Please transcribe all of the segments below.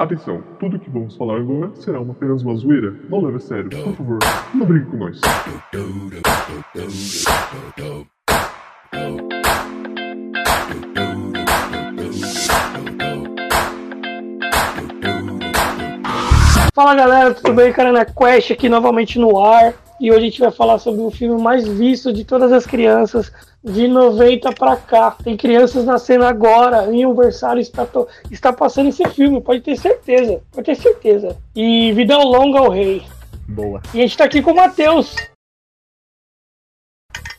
Atenção, tudo que vamos falar agora será uma apenas uma zoeira. Não leve a sério, por favor, não brigue com nós. Fala galera, tudo bem? Carana Quest aqui novamente no ar. E hoje a gente vai falar sobre o filme mais visto de todas as crianças de 90 para cá. Tem crianças nascendo agora, em aniversário está, to... está passando esse filme, pode ter certeza, pode ter certeza. E vida longa ao rei. Boa. E a gente tá aqui com o Matheus.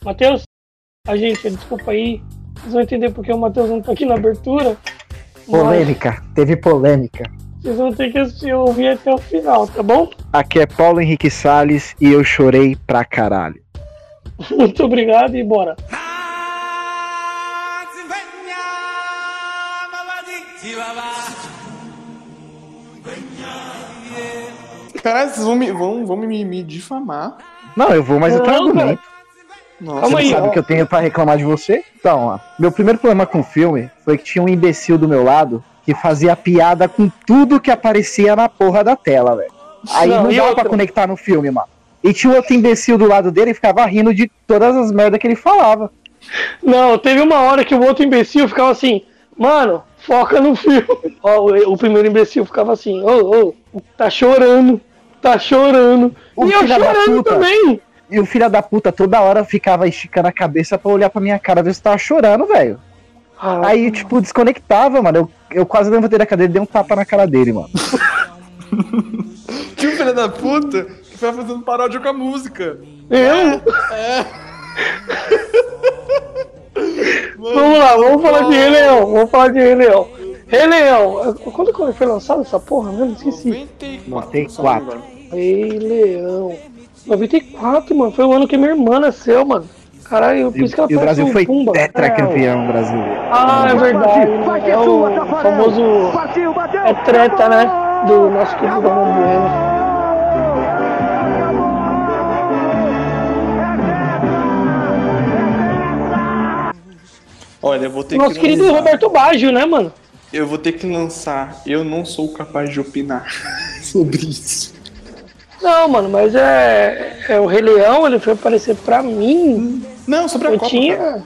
Matheus, a gente, desculpa aí, vocês vão entender porque o Matheus não tá aqui na abertura. Polêmica, teve polêmica. Vocês vão ter que assistir, ouvir até o final, tá bom? Aqui é Paulo Henrique Salles e eu chorei pra caralho. Muito obrigado e bora. Caralho, vocês vão me, vão, vão me, me difamar. Não, eu vou, mas eu Não, argumento. Nossa, Você aí, sabe o que eu tenho pra reclamar de você? Então, ó, meu primeiro problema com o filme foi que tinha um imbecil do meu lado que fazia piada com tudo que aparecia na porra da tela, velho. Aí Não, não, dava outra? pra conectar no filme, mano. E tinha outro imbecil do lado dele e ficava rindo de todas as merdas que ele falava. Não, teve uma hora que o outro imbecil ficava assim, mano, foca no filme. Ó, o, o primeiro imbecil ficava assim, ô, ô, tá chorando, tá chorando. O e eu chorando também. E o filho da puta toda hora ficava esticando a cabeça pra olhar pra minha cara ver se eu tava chorando, velho. Ah, Aí, tipo, desconectava, mano. Eu, eu quase levantei da cadeira e dei um tapa na cara dele, mano. Tinha um filho da puta que foi fazendo paródia com a música. eu? É. Vamos lá, vamos falar de Rei Leão, vamos falar de Rei Leão. Rei Leão, quando que foi lançado essa porra mesmo? Esqueci. 94. Rei Leão. 94, mano, foi o ano que minha irmã nasceu, mano. Caralho, por isso que ela e o Brasil um foi Pumba. tetracampeão brasileiro. Ah, é verdade. né? É o famoso. É treta, né? Do nosso querido Ramon Bueno. Olha, eu vou ter Nosso que querido lançar. Roberto Baggio, né, mano? Eu vou ter que lançar. Eu não sou capaz de opinar sobre isso. Não, mano, mas é, é o Rei Leão, ele foi aparecer pra mim. Não, sobre a Eu Copa. tinha. cara.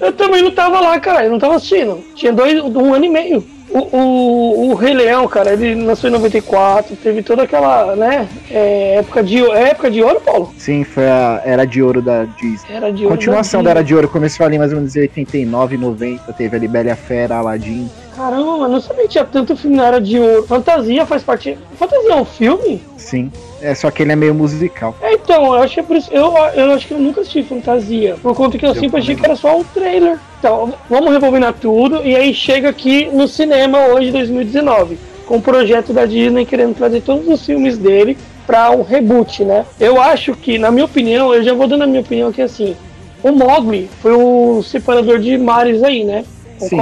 Eu também não tava lá, cara. Eu não tava assistindo. Tinha dois, um ano e meio. O, o, o Rei Leão, cara, ele nasceu em 94, teve toda aquela, né? é, época de é época de ouro, Paulo? Sim, foi a Era de Ouro da Disney. Era de ouro. Continuação da Disney. Era de Ouro, começou ali mais ou menos em 89, 90. Teve ali Bela e a Fera, Aladdin. Caramba, mano, não sabia que tinha tanto filme na Era de Ouro. Fantasia faz parte. Fantasia é um filme? Sim. É, só que ele é meio musical. É, então, eu acho que é por isso. Eu, eu acho que eu nunca assisti Fantasia. Por conta que eu, sempre achei que era só um trailer. Então, vamos rebobinar tudo. E aí chega aqui no cinema hoje, 2019. Com o projeto da Disney querendo trazer todos os filmes dele pra um reboot, né? Eu acho que, na minha opinião, eu já vou dando a minha opinião aqui assim. O Mogli foi o separador de mares aí, né? Sim.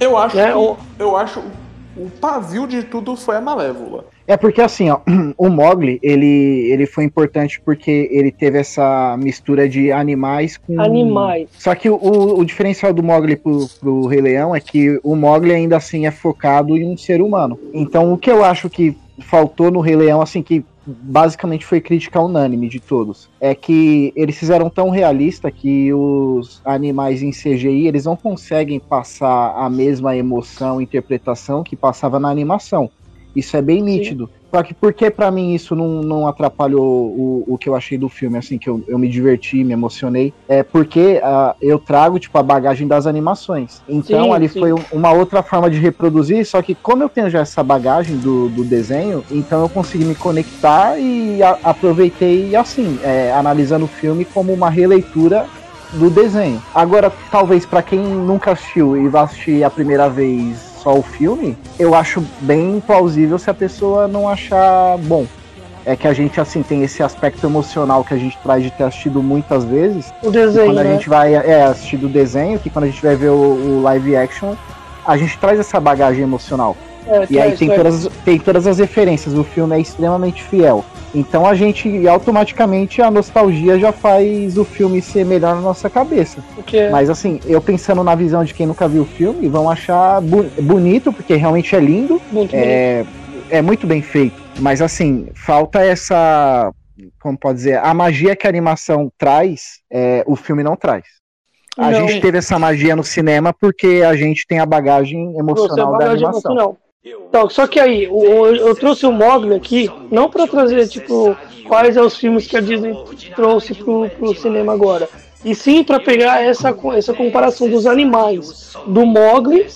Eu acho. Que- o- Eu acho. O pavio de tudo foi a Malévola. É porque assim, ó, o Mogli, ele, ele foi importante porque ele teve essa mistura de animais com. Animais. Só que o, o diferencial do Mogli pro, pro Rei Leão é que o Mogli ainda assim é focado em um ser humano. Então o que eu acho que faltou no Rei Leão, assim, que basicamente foi crítica unânime de todos, é que eles fizeram tão realista que os animais em CGI, eles não conseguem passar a mesma emoção, interpretação que passava na animação. Isso é bem nítido. Só que por que pra mim isso não, não atrapalhou o, o que eu achei do filme, assim, que eu, eu me diverti, me emocionei? É porque ah, eu trago, tipo, a bagagem das animações. Então Sim, ali sim. foi um- uma outra forma de reproduzir, só que como eu tenho já essa bagagem do, do desenho, então eu consegui me conectar e a- aproveitei, assim, é, analisando o filme como uma releitura do desenho. Agora, talvez pra quem nunca assistiu e vai assistir a primeira vez só o filme, eu acho bem plausível se a pessoa não achar bom. É que a gente, assim, tem esse aspecto emocional que a gente traz de ter assistido muitas vezes. O desenho, quando a né? gente vai é, assistir do desenho, que quando a gente vai ver o, o live action, a gente traz essa bagagem emocional. É, E aí traz, tem todas, tem todas as referências. O filme é extremamente fiel. Então a gente automaticamente a nostalgia já faz o filme ser melhor na nossa cabeça. Porque Mas assim, eu pensando na visão de quem nunca viu o filme, vão achar bonito, porque realmente é lindo, muito bonito. é, é muito bem feito. Mas assim, falta essa. Como pode dizer? A magia que a animação traz, é, o filme não traz. A Não. gente teve essa magia no cinema porque a gente tem a bagagem emocional da bagagem animação. emocional. Então, só que aí, o- o- eu trouxe o Mogli aqui, não pra trazer, tipo, quais são os filmes que a Disney trouxe pro, pro cinema agora. E sim pra pegar essa, essa comparação dos animais do Mogli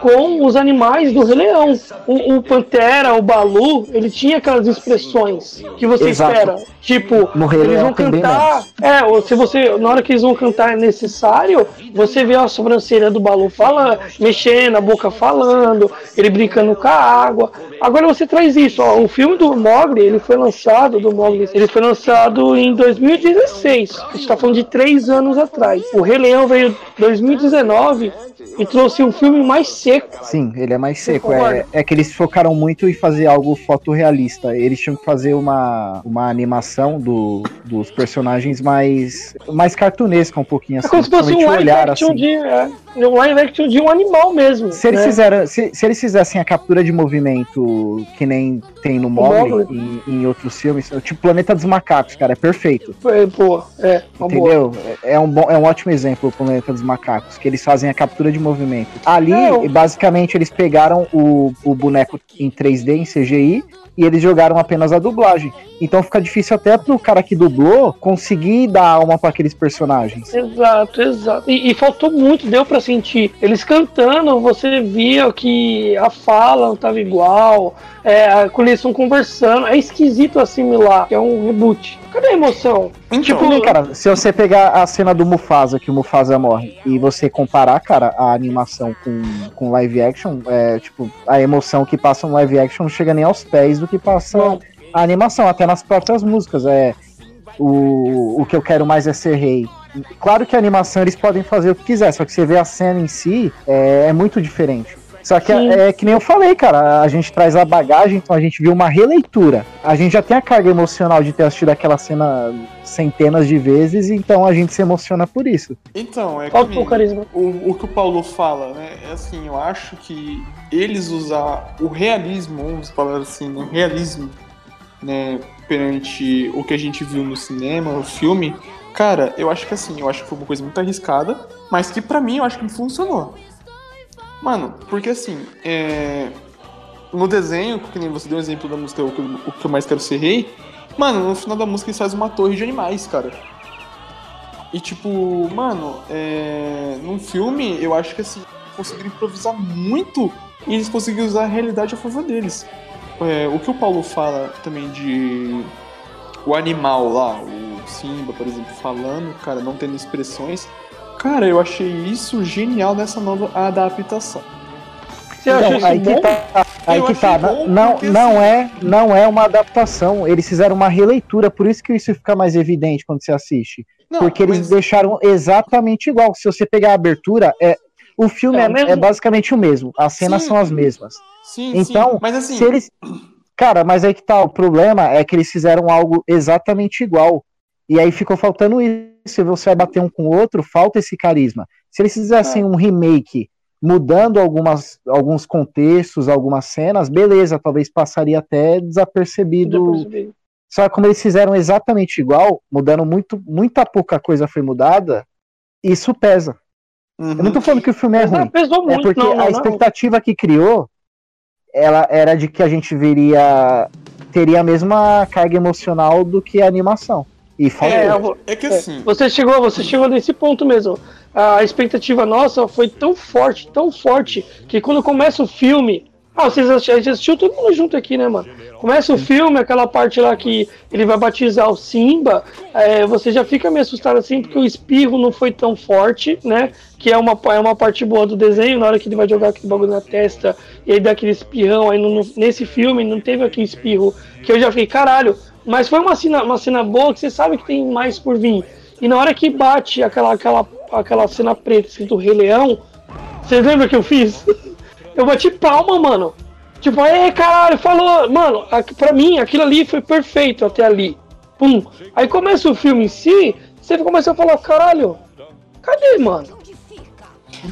com os animais do Rei Leão. O, o Pantera, o Balu, ele tinha aquelas expressões que você Exato. espera. Tipo, eles vão cantar. É, ou se você. Na hora que eles vão cantar é necessário, você vê a sobrancelha do Balu falando, mexendo, a boca falando, ele brincando com a água. Agora você traz isso, ó. O filme do Mogli, ele foi lançado, do Mogli, ele foi lançado em 2016. A gente tá falando de três anos atrás. O Rei Leão veio em 2019 e trouxe um filme mais seco. Sim, ele é mais seco. É, é que eles focaram muito em fazer algo fotorrealista. Eles tinham que fazer uma, uma animação do, dos personagens mais, mais cartunesca, um pouquinho É assim. como se fosse um olhar, action assim. de. É, um live action de um animal mesmo. Se eles, né? fizeram, se, se eles fizessem a captura de movimento que nem tem no Mowgli. em, em outros filmes, tipo Planeta dos Macacos, cara, é perfeito. É, pô, é, uma. Entendeu? É é um, bom, é um ótimo exemplo o Planeta dos Macacos, que eles fazem a captura de movimento. Ali, Não. basicamente, eles pegaram o, o boneco em 3D, em CGI, e eles jogaram apenas a dublagem. Então fica difícil até pro cara que dublou conseguir dar alma para aqueles personagens. Exato, exato. E, e faltou muito, deu pra sentir. Eles cantando, você via que a fala não tava igual, é, quando eles estão conversando, é esquisito assimilar, que é um reboot. Cadê a emoção? Então, Tipo, cara, se você pegar a cena do Mufasa, que o Mufasa morre, e você comparar, cara, a animação com, com live action, é, tipo, a emoção que passa no live action não chega nem aos pés do que passa Não. a animação, até nas próprias músicas. É, o, o que eu quero mais é ser rei. Claro que a animação eles podem fazer o que quiser, só que você vê a cena em si, é, é muito diferente. Só que é, é que nem eu falei, cara, a gente traz a bagagem, então a gente viu uma releitura. A gente já tem a carga emocional de ter assistido aquela cena centenas de vezes, então a gente se emociona por isso. então é que Faltou o carisma. o, o que o Paulo fala, né? É assim, eu acho que eles usar o realismo, vamos falar assim, né? Realismo, né? Perante o que a gente viu no cinema, o filme. Cara, eu acho que assim, eu acho que foi uma coisa muito arriscada, mas que pra mim eu acho que funcionou. Mano, porque assim, é... no desenho, que nem você deu o exemplo da música O que, eu mais quero ser rei, mano, no final da música eles fazem uma torre de animais, cara. E tipo, mano, é... num filme, eu acho que assim, conseguiram improvisar muito e eles conseguiram usar a realidade a favor deles. É, o que o Paulo fala também de o animal lá, o Simba, por exemplo, falando, cara, não tendo expressões. Cara, eu achei isso genial nessa nova adaptação. Você acha Então, isso aí bom? que tá, aí Eu que tá. bom Não, não assim- é, não é uma adaptação. Eles fizeram uma releitura, por isso que isso fica mais evidente quando você assiste. Não, porque eles mas- deixaram exatamente igual. Se você pegar a abertura, é o filme É é, é basicamente o mesmo. As cenas Sim. são as mesmas. Sim, Então, sim. Mas assim, Se eles. Cara, mas aí que tá. O problema é que eles fizeram algo exatamente igual. E aí ficou faltando isso. Se você vai bater um com o outro, falta esse carisma. Se eles fizessem um remake mudando algumas, alguns contextos, algumas cenas, beleza, talvez passaria até desapercebido. Só que como eles fizeram exatamente igual, mudando muito, muita pouca coisa foi mudada, isso pesa. uhum. Eu não tô falando que o filme é Mas não, ruim. pesou É muito, porque não, não, a não. expectativa que criou ela era de que a gente veria teria a mesma carga emocional do que a animação. E faltou. É, É que É, assim, Você chegou, você chegou nesse ponto mesmo. A expectativa nossa foi tão forte, tão forte, que quando começa o filme. Ah, vocês assistiram, a gente assistiu todo mundo junto aqui, né, mano? Começa o filme, aquela parte lá que ele vai batizar o Simba, é, você já fica meio assustado assim, porque o espirro não foi tão forte, né? Que é uma, é uma parte boa do desenho, na hora que ele vai jogar aquele bagulho na testa e aí dá aquele espirrão. Aí no- nesse filme não teve aquele espirro que eu já fiquei, caralho. Mas foi uma cena, uma cena boa que você sabe que tem mais por vir. E na hora que bate aquela, aquela, aquela cena preta escrito Rei Leão, vocês lembram que eu fiz? Eu bati palma, mano. Tipo, aí caralho, falou. Mano, pra mim aquilo ali foi perfeito até ali. Pum. Aí começa o filme em si, você começa a falar, caralho, cadê, mano?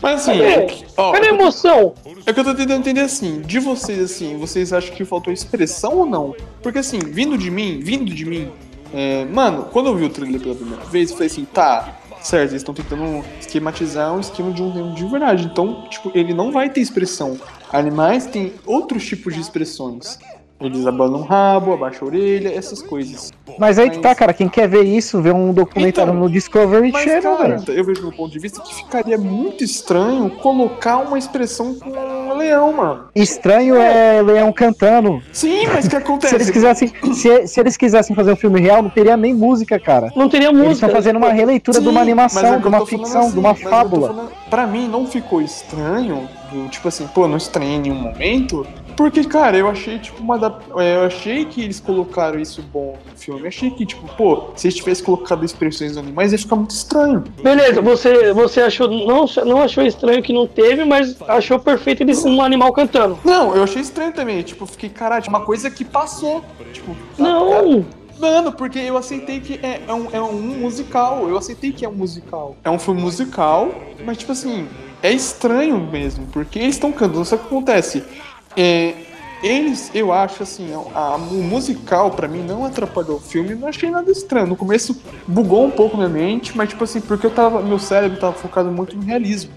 Mas assim, Cadê? ó, Cadê a emoção? É que eu tô tentando entender assim, de vocês assim, vocês acham que faltou expressão ou não? Porque assim, vindo de mim, vindo de mim, é, mano, quando eu vi o trailer pela primeira vez, eu falei assim, tá, certo, eles estão tentando esquematizar um esquema de um filme de verdade. Então, tipo, ele não vai ter expressão. Animais têm outros tipos de expressões. Eles abanam o rabo, abaixam a orelha, essas coisas. Mas aí que tá, cara. Quem quer ver isso, vê um documentário Então, no Discovery Mas, Channel, cara, velho. eu vejo do ponto de vista que ficaria muito estranho colocar uma expressão com um leão, mano. Estranho é leão cantando. Sim, mas o que Se acontece? eles quisessem, se, se eles quisessem fazer um filme real, não teria nem música, cara. Não teria Eles música. estão fazendo uma releitura de uma Sim, mas é animação, que de uma ficção, assim, de uma fábula. falando- Pra mim não ficou estranho, tipo assim, pô, não estranhei em nenhum momento, porque, cara, eu achei, tipo, uma da, é, eu achei que eles colocaram isso bom no filme. Eu achei que, tipo, pô, se eles tivessem colocado expressões dos animais, ia ficar muito estranho. Beleza, você, você achou. Não, não achou estranho que não teve, mas achou perfeito eles um animal cantando. Não, eu achei estranho também, tipo, fiquei, caralho, uma coisa que passou. Tipo, Não! Mano, porque eu aceitei que é, é um, é um musical. Eu aceitei que é um musical. É um filme musical, mas tipo assim, é estranho mesmo, porque eles estão cantando. Só que acontece, é, eles, eu acho assim, a- o musical pra mim não atrapalhou o filme, não achei nada estranho. No começo bugou um pouco minha mente, mas tipo assim, porque eu tava, meu cérebro tava focado muito no realismo.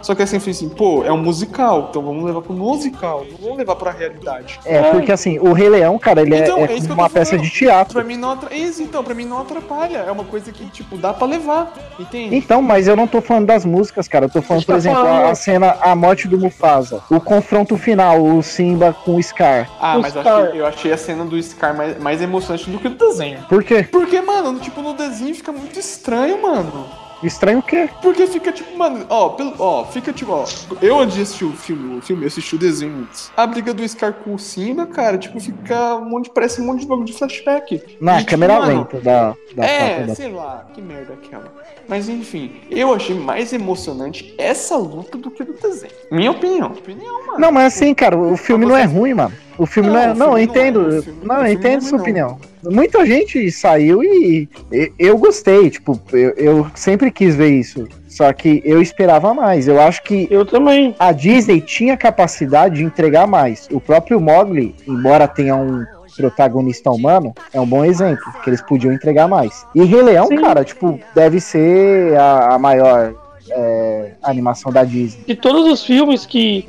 Só que assim, eu falei assim, pô, é um musical, então vamos levar pro musical, não vamos levar pra realidade. É, porque assim, o Rei Leão, cara, ele é- Então, é, é eu uma peça de teatro. Pra mim não atrapalha. Isso, então, pra mim não atrapalha. É uma coisa que, tipo, dá pra levar. Entende? Então, mas eu não tô falando das músicas, cara. Eu tô falando, por tá exemplo, falando- a, a cena, a morte do Mufasa, o confronto final, o Simba com o Scar. Ah, o mas eu Scar. achei, eu achei a cena do Scar mais, mais emocionante do que do desenho. Por quê? Porque, mano, tipo, no desenho fica muito estranho, mano. Estranho o quê? Porque fica tipo, mano, ó, pelo, ó, fica tipo, ó. Eu antes de assistir o filme, o filme, eu assisti o desenho antes. A briga do Scar com o Simba, cara, tipo, fica um monte, parece um monte de bagulho de flashback. Na E, tipo, câmera mano, lenta da, da É, da- sei lá, que merda aquela. Mas enfim, eu achei mais emocionante essa luta do que do desenho. Minha opinião. Opinião, mano. Não, mas assim, cara, o filme não é ruim, mano. O filme não, Não, é. Não, filme não é, entendo. filme- não, eu filme entendo não é sua não. opinião. Muita gente saiu e e- eu gostei, tipo, eu, eu sempre quis ver isso. Só que eu esperava mais. Eu acho que Eu também. a Disney tinha capacidade de entregar mais. O próprio Mogli, embora tenha um protagonista humano, é um bom exemplo, que eles podiam entregar mais. E Rei Leão, Sim. cara, tipo, deve ser a, a maior é, animação da Disney. De todos os filmes que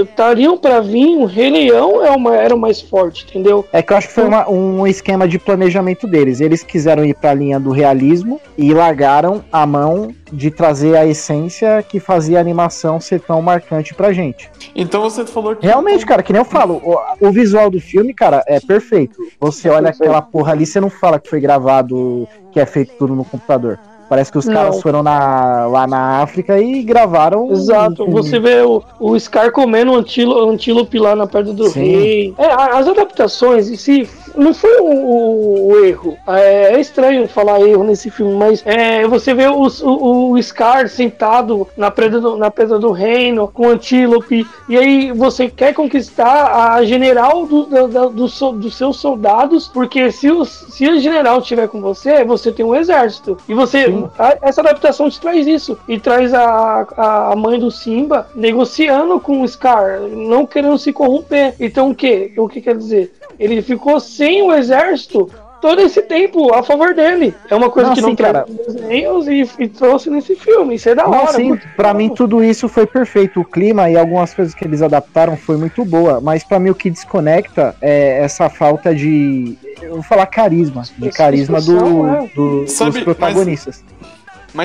estariam pra vir, o Rei Leão é uma, era o mais forte, entendeu? É que eu acho que foi uma- um esquema de planejamento deles. Eles quiseram ir pra linha do realismo e largaram a mão de trazer a essência que fazia a animação ser tão marcante pra gente. Então você falou que. Realmente, cara, que nem eu falo, o, o visual do filme, cara, é perfeito. Você olha aquela porra ali, você não fala que foi gravado, que é feito tudo no computador. Parece que os Não. caras foram na- lá na África e gravaram. Exato. um- Você vê o, o Scar comendo um antílope lá na perna do Sim. rei. É, as adaptações em si não foi o, o- o erro. É, é estranho falar erro nesse filme, mas é, você vê os- o, o Scar sentado na pedra, do, na do reino com o antílope, e aí você quer conquistar a general do, da- da- do so- dos seus soldados, porque se, o se a general estiver com você, você tem um exército. E você. A- essa adaptação te traz isso. E traz a, a mãe do Simba negociando com o Scar, não querendo se corromper. Então o que? O que quer dizer? Ele ficou sem o exército todo esse tempo a favor dele. É uma coisa Não, que não sim, cara. desenhos e, e trouxe nesse filme. Isso é da Não, hora. sim, pra mim tudo isso foi perfeito. O clima e algumas coisas que eles adaptaram foi muito boa, mas pra mim o que desconecta é essa falta de, eu vou falar carisma, de carisma do, é. do- Sabe, dos protagonistas. Mas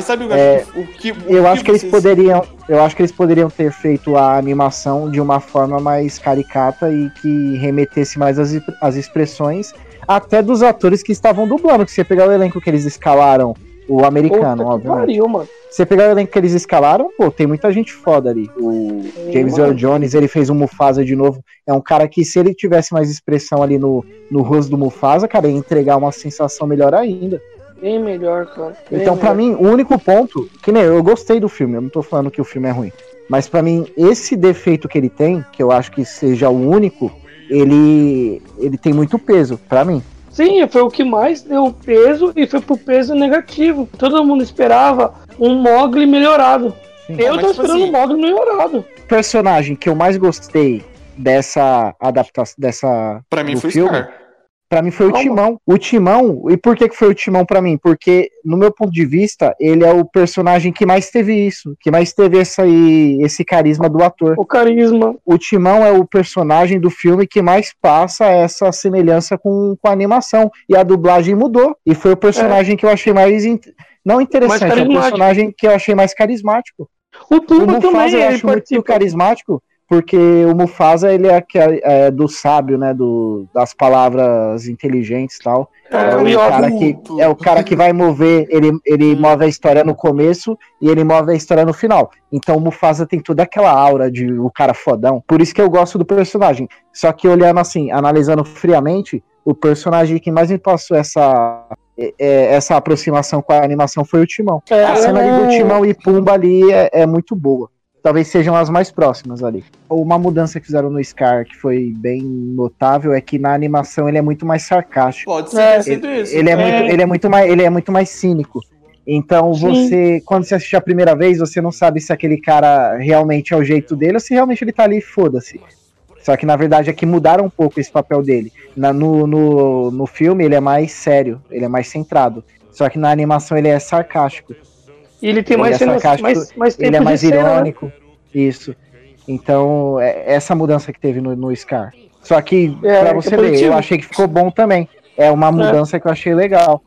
sabe o, É, o que. o Eu acho que eles vocês- poderiam, eu acho que eles poderiam ter feito a animação de uma forma mais caricata e que remetesse mais às, às expressões até dos atores que estavam dublando. Que você pegar o elenco que eles escalaram, o americano, Puta que obviamente. pariu, mano. Você pegar o elenco que eles escalaram, pô, tem muita gente foda ali. O James mano. Earl Jones, ele fez o Mufasa de novo. É um cara que, se ele tivesse mais expressão ali no, no rosto do Mufasa, cara, ia entregar uma sensação melhor ainda. Bem melhor, cara. Bem Então, pra melhor. mim, o único ponto, que nem eu, eu gostei do filme, eu não tô falando que o filme é ruim. Mas pra mim, esse defeito que ele tem, que eu acho que seja o único, ele, ele tem muito peso, pra mim. Sim, foi o que mais deu peso e foi pro peso negativo. Todo mundo esperava um Mogli melhorado. Sim. Eu mas, tô tipo esperando assim- um Mogli melhorado. O personagem que eu mais gostei dessa adaptação, dessa Pra mim do foi filme, Scar. Pra mim foi o. Timão. O Timão, e por que, que foi o Timão pra mim? Porque, no meu ponto de vista, ele é o personagem que mais teve isso, que mais teve essa, aí- esse carisma do ator. O carisma. O Timão é o personagem do filme que mais passa essa semelhança com, com a animação. E a dublagem mudou. E foi o personagem que eu achei mais. in- Não interessante, é o personagem que eu achei mais carismático. O Mufasa também, eu ele acho muito carismático, porque o Mufasa ele é, é do sábio, né? Do, das palavras inteligentes e tal. É, É o Yoda. cara que, é o cara que vai mover, ele, ele move a história no começo e ele move a história no final. Então o Mufasa tem toda aquela aura de o cara fodão. Por isso que eu gosto do personagem. Só que olhando assim, analisando friamente, o personagem que mais me passou essa, é- é- essa aproximação com a animação foi o Timão. É, A cena ali do Timão e Pumba ali é, é muito boa. Talvez sejam as mais próximas ali. Uma mudança que fizeram no Scar que foi bem notável é que na animação ele é muito mais sarcástico. Pode ser É, sido isso. Ele é, É. Muito, ele, é muito mais, ele é muito mais cínico. Então Sim. você, quando você assiste a primeira vez, você não sabe se aquele cara realmente é o jeito dele ou se realmente ele tá ali, foda-se. Só que na verdade é que mudaram um pouco esse papel dele. Na- no, no, no filme ele é mais sério, ele é mais centrado. Só que na animação ele é sarcástico. E ele tem Ele mais é cenas, sarcástico, mais, mais tempo Ele é de mais cena, né? irônico. Isso. Então, é essa mudança que teve no, no Scar. Só que, É, pra que você é ver, eu achei que ficou bom também. É uma mudança que eu achei legal.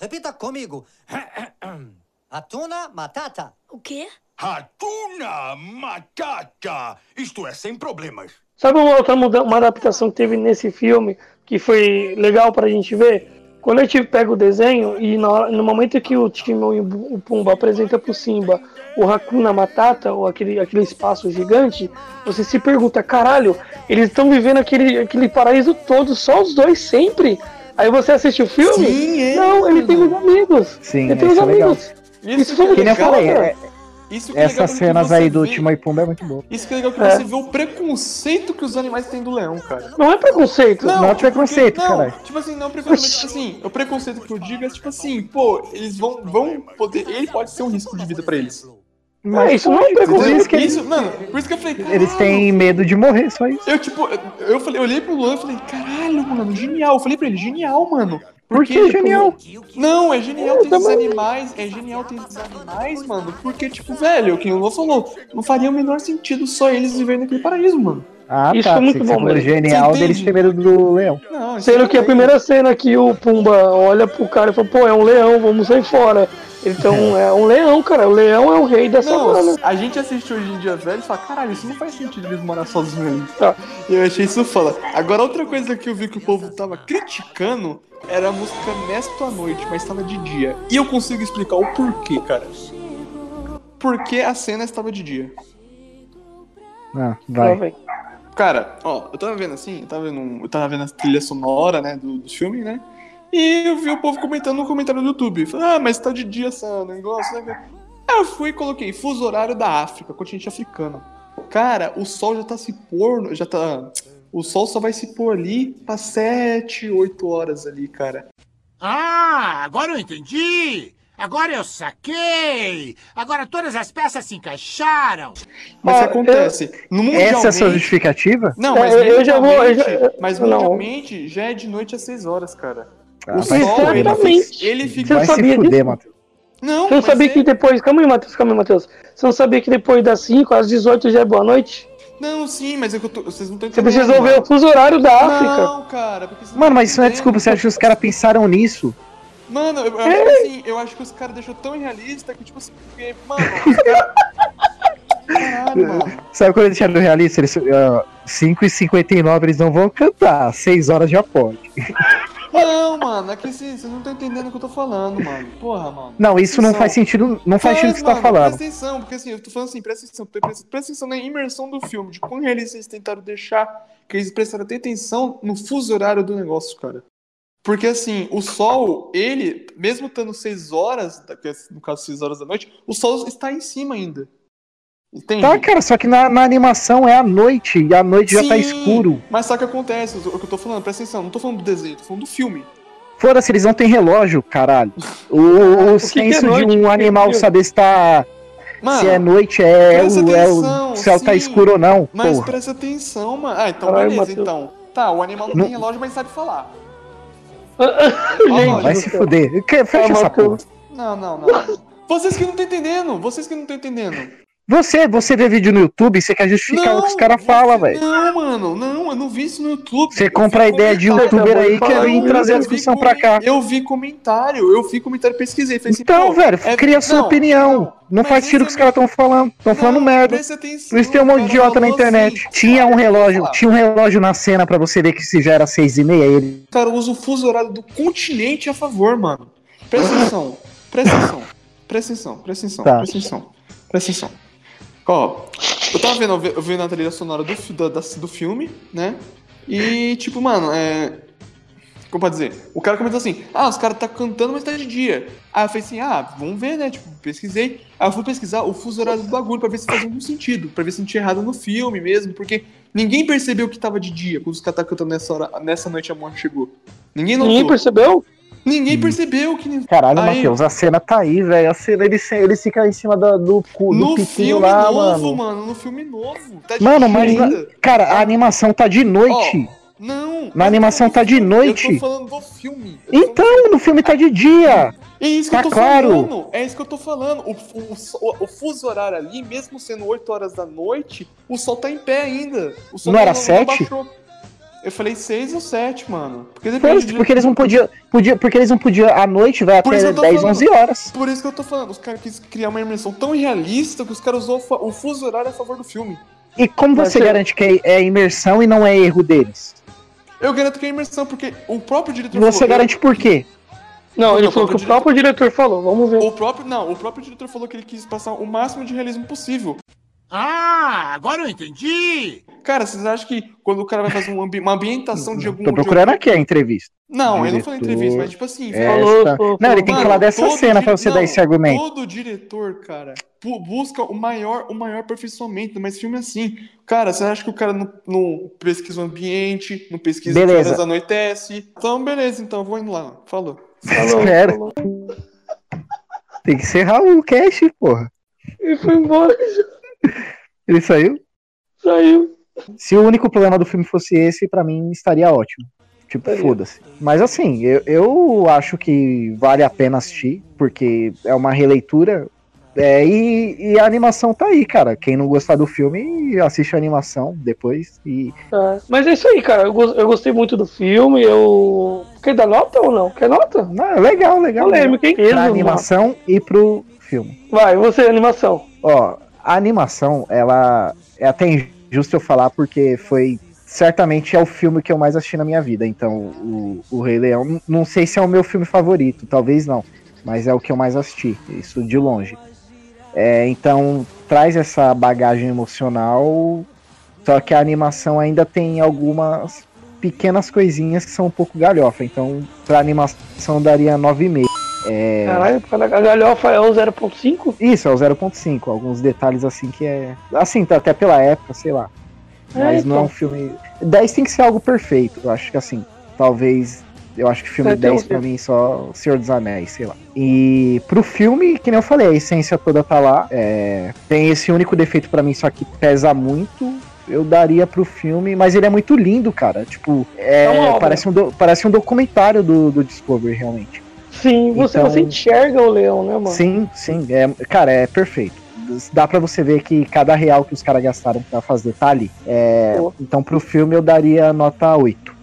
Repita comigo. Atuna matata. O quê? Ratuna Matata! Isto é, sem problemas. Sabe uma outra muda- uma adaptação que teve nesse filme que foi legal pra gente ver? Quando a gente pega o desenho e hora- no momento que o Timão e o Pumba apresenta pro Simba o Hakuna Matata, ou aquele, aquele espaço gigante, você se pergunta, caralho, eles estão vivendo aquele, aquele paraíso todo, só os dois sempre? Aí você assiste o filme? Sim, é, Não, ele tem os amigos. Sim, ele tem os é legal. amigos. Isso, Isso foi que é Que nem eu legal, falei, é- Isso que é legal essas cenas aí do Timão e Pumba é muito boa. Isso que é legal que É. você vê o preconceito que os animais têm do leão, cara. Não é preconceito. Não é preconceito, porque- caralho. Não, tipo assim, não é preconceito, tipo assim, o preconceito que eu digo é tipo assim, pô, eles vão, vão poder. Ele pode ser um risco de vida pra eles. Mas isso não é preconceito. isso que Isso, mano, por isso que eu falei, caralho, Eles têm medo de morrer, só isso. Eu, tipo, eu- eu falei, eu olhei pro Luan e falei, caralho, mano, genial. Eu falei pra ele, genial, mano. Por que tipo, genial? Não, é genial ter esses animais, é genial ter esses animais, mano, porque, tipo, velho, o que o Luan falou, não faria o menor sentido só eles viverem naquele paraíso, mano. Ah, Isso tá. foi muito Você- você bom mesmo. genial deles ter medo do leão. Não, Sendo que a é- primeira cena que o Pumba olha pro cara e fala, pô, é um leão, vamos sair fora. Então é um leão, cara. O leão é o rei da savana. Não, a gente assiste hoje em dia velho e fala, caralho, isso não faz sentido eles morar sozinhos. Tá. E eu achei isso foda. Agora, outra coisa que eu vi que o povo tava criticando era a música Mesto à Noite, mas estava de dia. E eu consigo explicar o porquê, cara. Porque a cena estava de dia. Ah, vai. Cara, ó, eu tava vendo assim, eu tava vendo, um- eu tava vendo a trilha sonora, né, do, do filme, né? E eu vi o povo comentando no comentário do YouTube. Falei, ah, mas tá de dia essa negócio, né? Aí eu fui e coloquei fuso horário da África, continente africano. Cara, o sol já tá se pondo, já tá. O sol só vai se pôr ali pra 7, 8 horas ali, cara. Ah, agora eu entendi! Agora eu saquei! Agora todas as peças se encaixaram! Mas Ah, acontece? No mundialmente, Essa é a sua justificativa? Não, É, mas eu- eu já vou- eu já- mundialmente- mas não. mundialmente já é de noite às 6 horas, cara. Ah, o sol, ele, ele fica. Você Vai sabia se fuder, disso? Matheus. Não, Você não sabia é- que depois. Calma aí, Matheus, calma aí, Matheus. Você não sabia que depois das 5 às 18 já é boa noite? Não, sim, mas é que eu tô... vocês não estão Você precisou ver o fuso horário da África. Não, cara, Mano, mas isso não é desculpa, você acha que os caras pensaram nisso? Mano, eu, eu acho que assim, eu acho que os caras deixou tão irrealista que, tipo assim, porque, mano, os caras. Caralho, mano. Sabe quando eles deixaram realista? Eles, uh, 5h59 eles não vão cantar, 6 horas já pode. Não, mano, é que vocês não estão entendendo o que eu tô falando, mano. Porra, mano. Não, isso não Atenção. faz sentido, não faz sentido o que você tá falando. Presta atenção, porque assim, eu tô falando assim, presta atenção, presta, presta atenção na imersão do filme, de quão realista eles tentaram deixar, que eles prestaram até atenção no fuso horário do negócio, cara. Porque assim, o sol, ele, mesmo estando 6 horas, é, no caso 6 horas da noite, o sol está em cima ainda. Entende? Tá, cara, só que na, na animação é à noite e à noite já tá Sim, escuro. Mas sabe o que acontece? O que eu tô falando, presta atenção, não tô falando do desenho, tô falando do filme. Foda-se, eles não têm relógio, caralho. O, o, que que é senso noite? de um Que animal que é? saber se, tá, Mano, se é noite, é, o, é o céu tá sim, escuro ou não. mas porra. presta atenção, mano. Ah, então Caralho, beleza, Matheus. então. Tá, o animal não, Não- tem relógio, mas sabe falar. Gente, Vai se céu. fuder. Fecha Ah, essa porra. Não, não, não. Vocês que não estão entendendo, vocês que não estão entendendo. Você, você vê vídeo no YouTube, você quer justificar o que os caras falam, velho. Não, mano, não, eu não vi isso no YouTube. Você compra a ideia de youtuber aí, vir aí, trazer a discussão comen- pra cá. Eu vi comentário, eu vi comentário, pesquisei. Falei assim, Então, pô, velho, é- cria a sua não, opinião. Não, mas faz tiro esse que os caras estão falando. Estão falando Não, merda. Por isso tem um monte de cara, idiota na falou internet. assim, Tinha um relógio, tinha um relógio na cena pra você ver que se já era seis e meia, ele. O cara usa o fuso horário do continente a favor, mano. Presta atenção, presta atenção, presta atenção, presta atenção, Tá. presta atenção, presta atenção. Ó, eu tava vendo, eu vendo a trilha sonora do, da- do filme, né? E, tipo, mano, é. Como pode dizer? O cara comentou assim: ah, os caras tá cantando, mas tá de dia. Aí eu falei assim: ah, vamos ver, né? Tipo, pesquisei. Aí eu fui pesquisar o fuso horário do bagulho pra ver se fazia algum sentido, pra ver se não tinha errado no filme mesmo, porque ninguém percebeu que tava de dia quando os caras tá cantando nessa, hora, nessa noite a morte chegou. Ninguém notou. Ninguém percebeu? Ninguém percebeu que. Caralho, Aí- Matheus, a cena tá aí, velho. A cena, ele, ele fica em cima da- do, cu, do No filme lá, novo, mano. mano. No filme novo. Tá de Mano, mas. na- cara, a animação tá de noite. Não. Na animação tá de do noite. Eu tô falando do filme. Falando Então, no filme tá de dia. É isso que Tá eu tô claro. falando. É isso que eu tô falando. O, o, o, o fuso horário ali, mesmo sendo 8 horas da noite, o sol tá em pé ainda. O sol Não era sete? baixou. Eu falei 6 ou 7, mano. Porque depende de... porque eles não podiam. Podia, porque eles não podiam. À noite vai Por até eu tô 10, falando. 11 horas. Por isso que eu tô falando. Os caras quis criar uma imersão tão realista que os caras usou o o fuso horário a favor do filme. E como Mas você garante que é, imersão e não é erro deles? Eu garanto que é imersão, porque o próprio diretor Você falou- garante por quê? Não, ele Não, falou que o próprio próprio diretor falou. Vamos ver. O próprio. Não, o próprio diretor falou que ele quis passar o máximo de realismo possível. Ah, agora eu entendi. Cara, vocês acham que quando o cara vai fazer um ambi- uma ambientação de algum. Tô procurando aqui a entrevista. Não, ele não falou entrevista, mas tipo assim. Falou, Esta- falou, Não, ele tem que falar dessa todo cena pra você não, dar esse argumento. Todo diretor, cara, bu- busca o maior, o maior aperfeiçoamento, mas filme assim. Cara, você acha que o cara não, não pesquisa o ambiente, não pesquisa Beleza. horas anoitece? Então, beleza, então, vou indo lá. Falou. Falou, Espera. falou. Tem que encerrar o cast, porra. E foi embora. Ele saiu. Saiu. Se o único problema do filme fosse esse, pra mim estaria ótimo. Tipo, foda-se. Mas assim, eu, eu acho que vale a pena assistir, porque é uma releitura. É, e, e a animação tá aí, cara. Quem não gostar do filme, assiste a animação depois. E É. Mas é isso aí, cara. Eu, eu gostei muito do filme. Eu. Quer dar nota ou não? Quer nota? Ah, legal, legal. Eu lembro, quem Pra animação e pro filme. Vai, você, animação. Ó, a animação, ela é até injusto eu falar porque foi certamente é o filme que eu mais assisti na minha vida. Então, o, o Rei Leão, não sei se é o meu filme favorito, talvez não, mas é o que eu mais assisti, isso de longe. É, então, traz essa bagagem emocional, só que a animação ainda tem algumas pequenas coisinhas que são um pouco galhofa. Então, pra animação daria 9,5. É, Caralho, a galhofa é o 0.5? isso, é o 0.5. Alguns detalhes assim que é. Assim, tá até pela época, sei lá. Mas É, não é um então. filme. 10 tem que ser algo perfeito. Eu acho que assim, talvez. Eu acho que filme É, tem 10 um- pra mim só Senhor dos Anéis, sei lá. E pro filme, que nem eu falei, a essência toda tá lá. É, tem esse único defeito pra mim, só que pesa muito. Eu daria pro filme, mas ele é muito lindo, cara. Tipo, é, É parece, um do- parece um documentário do, do Discovery, realmente. Sim, você, Então- você enxerga o leão, né, mano? Sim, sim. É, cara, é perfeito. Dá pra você ver que cada real que os caras gastaram pra fazer tá ali. É, então pro filme eu daria nota 8.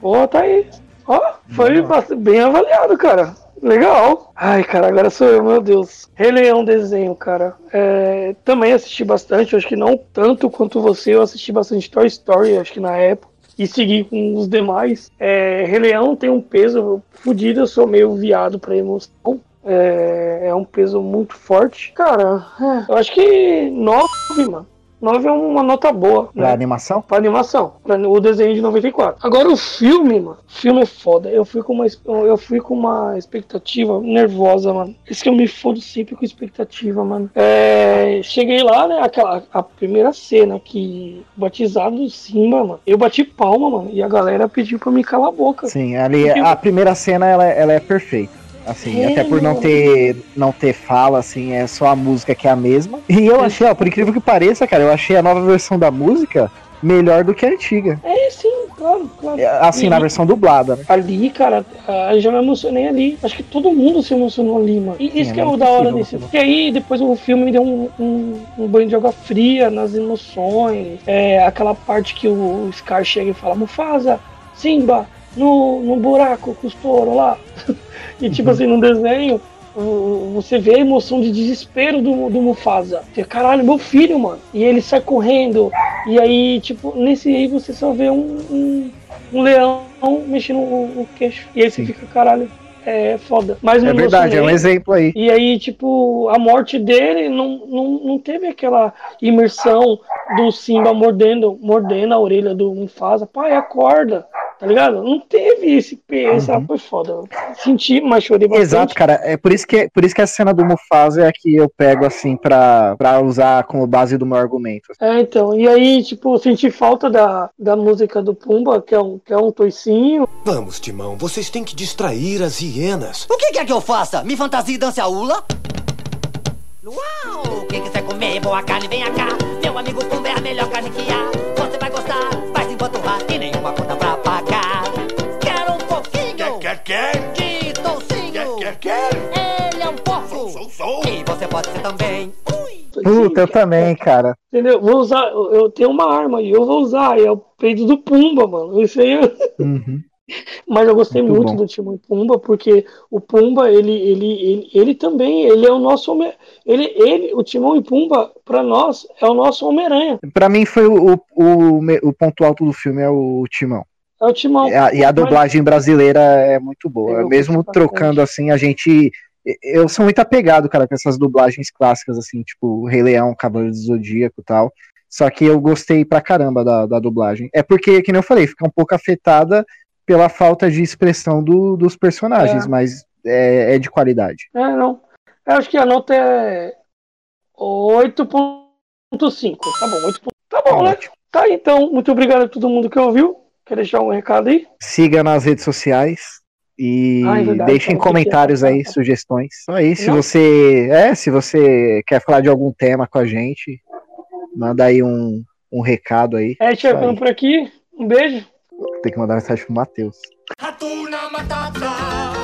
Pô, tá aí. Ó, foi bem avaliado, cara. Legal. Ai, cara, agora sou eu, meu Deus. Rei Leão desenho, cara. É, também assisti bastante, acho que não tanto quanto você, eu assisti bastante Toy Story, acho que na época. E segui com os demais. É, Rei Leão tem um peso fodido, eu sou meio viado pra emoção. É, é um peso muito forte. Cara, é, eu acho que nove, mano. 9 é uma nota boa. Pra Né? animação? Pra animação, pra o desenho de 94. Agora o filme, mano, o filme é foda. Eu fui com uma, eu fui com uma expectativa nervosa, mano. Isso que eu me fodo sempre com expectativa, mano. É, cheguei lá, né, aquela, a primeira cena que batizado do Simba, mano. Eu bati palma, mano, e a galera pediu pra me calar a boca. Sim, ali Porque- a primeira cena ela, ela é perfeita. Assim, até por não ter não ter fala, assim, é só a música que é a mesma. E eu achei, ó, por incrível que pareça, cara, eu achei a nova versão da música melhor do que a antiga. É, sim, claro, claro. É, Assim, na E- versão dublada, né? Ali, cara, eu já me emocionei ali. Acho que todo mundo se emocionou ali, mano. E isso é que é o da hora desse. Porque aí depois o filme me deu um, um, um banho de água fria nas emoções. É, aquela parte que o Scar chega e fala: Mufasa, Simba, no, no buraco com os touros lá. e tipo Uhum. assim, no desenho. Você vê a emoção de desespero do, do Mufasa. Você, caralho, meu filho, mano. E ele sai correndo. E aí, tipo, nesse aí você só vê um, um, um leão mexendo o, o queixo. E aí você Sim. fica, caralho, é foda. Mas É verdade, é um exemplo aí. E aí, tipo, a morte dele não, não, não teve aquela imersão do Simba mordendo, mordendo a orelha do Mufasa. Pai, acorda, tá ligado? Não teve esse peso, Uhum. foi foda. Senti, mas chorei bastante. Exato, cara. É por isso que, por isso que a cena do Mufasa é a que eu pego, assim, pra, pra usar como base do meu argumento. É, então, e aí, tipo, senti falta da, da música do Pumba, que é um, que é um toicinho. Vamos, Timão, vocês têm que distrair as hienas. O que quer que eu faça? Me fantasia e dance a ula? Uau! Quem quiser comer boa carne, venha cá. Meu amigo Pumba é a melhor carne que há. Você vai gostar, vai se empanturrar e nenhuma conta pra pagar. Quero um pouquinho Quer, quer? de toucinho. Quer, quer? Ele é um porco. Sou, sou. E você pode ser também. Puta, eu também, cara. Entendeu? Vou usar, eu tenho uma arma e eu vou usar, é o peito do Pumba, mano. Isso aí eu- Uhum. Mas eu gostei Muito muito, do Timão e Pumba, porque o Pumba, ele, ele, ele, ele também, ele é o nosso Homem, ele, ele, o Timão e Pumba, pra nós, é o nosso Homem-Aranha. Pra mim foi o, o, o, ponto alto do filme é o Timão. É o Timão. E a, e a dublagem brasileira é muito boa. Eu Mesmo trocando assim, a gente. Eu sou muito apegado, cara, com essas dublagens clássicas, assim, tipo Rei Leão, Cavaleiro do Zodíaco e tal. Só que eu gostei pra caramba da, da dublagem. É porque, que nem eu falei, fica um pouco afetada pela falta de expressão do- dos personagens, É. mas é, é de qualidade. É, não. Eu acho que a nota é 8.5. Tá bom, 8. Tá bom, né? Ótimo. Tá, então, muito obrigado a todo mundo que ouviu. Quer deixar um recado aí? Siga nas redes sociais e Ah, é verdade, deixem comentários que- aí, sugestões. Só aí, se Não. você é, se você quer falar de algum tema com a gente, manda aí um, um recado aí. É, chegando por aqui. Um beijo. Tem que mandar mensagem pro Matheus. Hakuna Matata.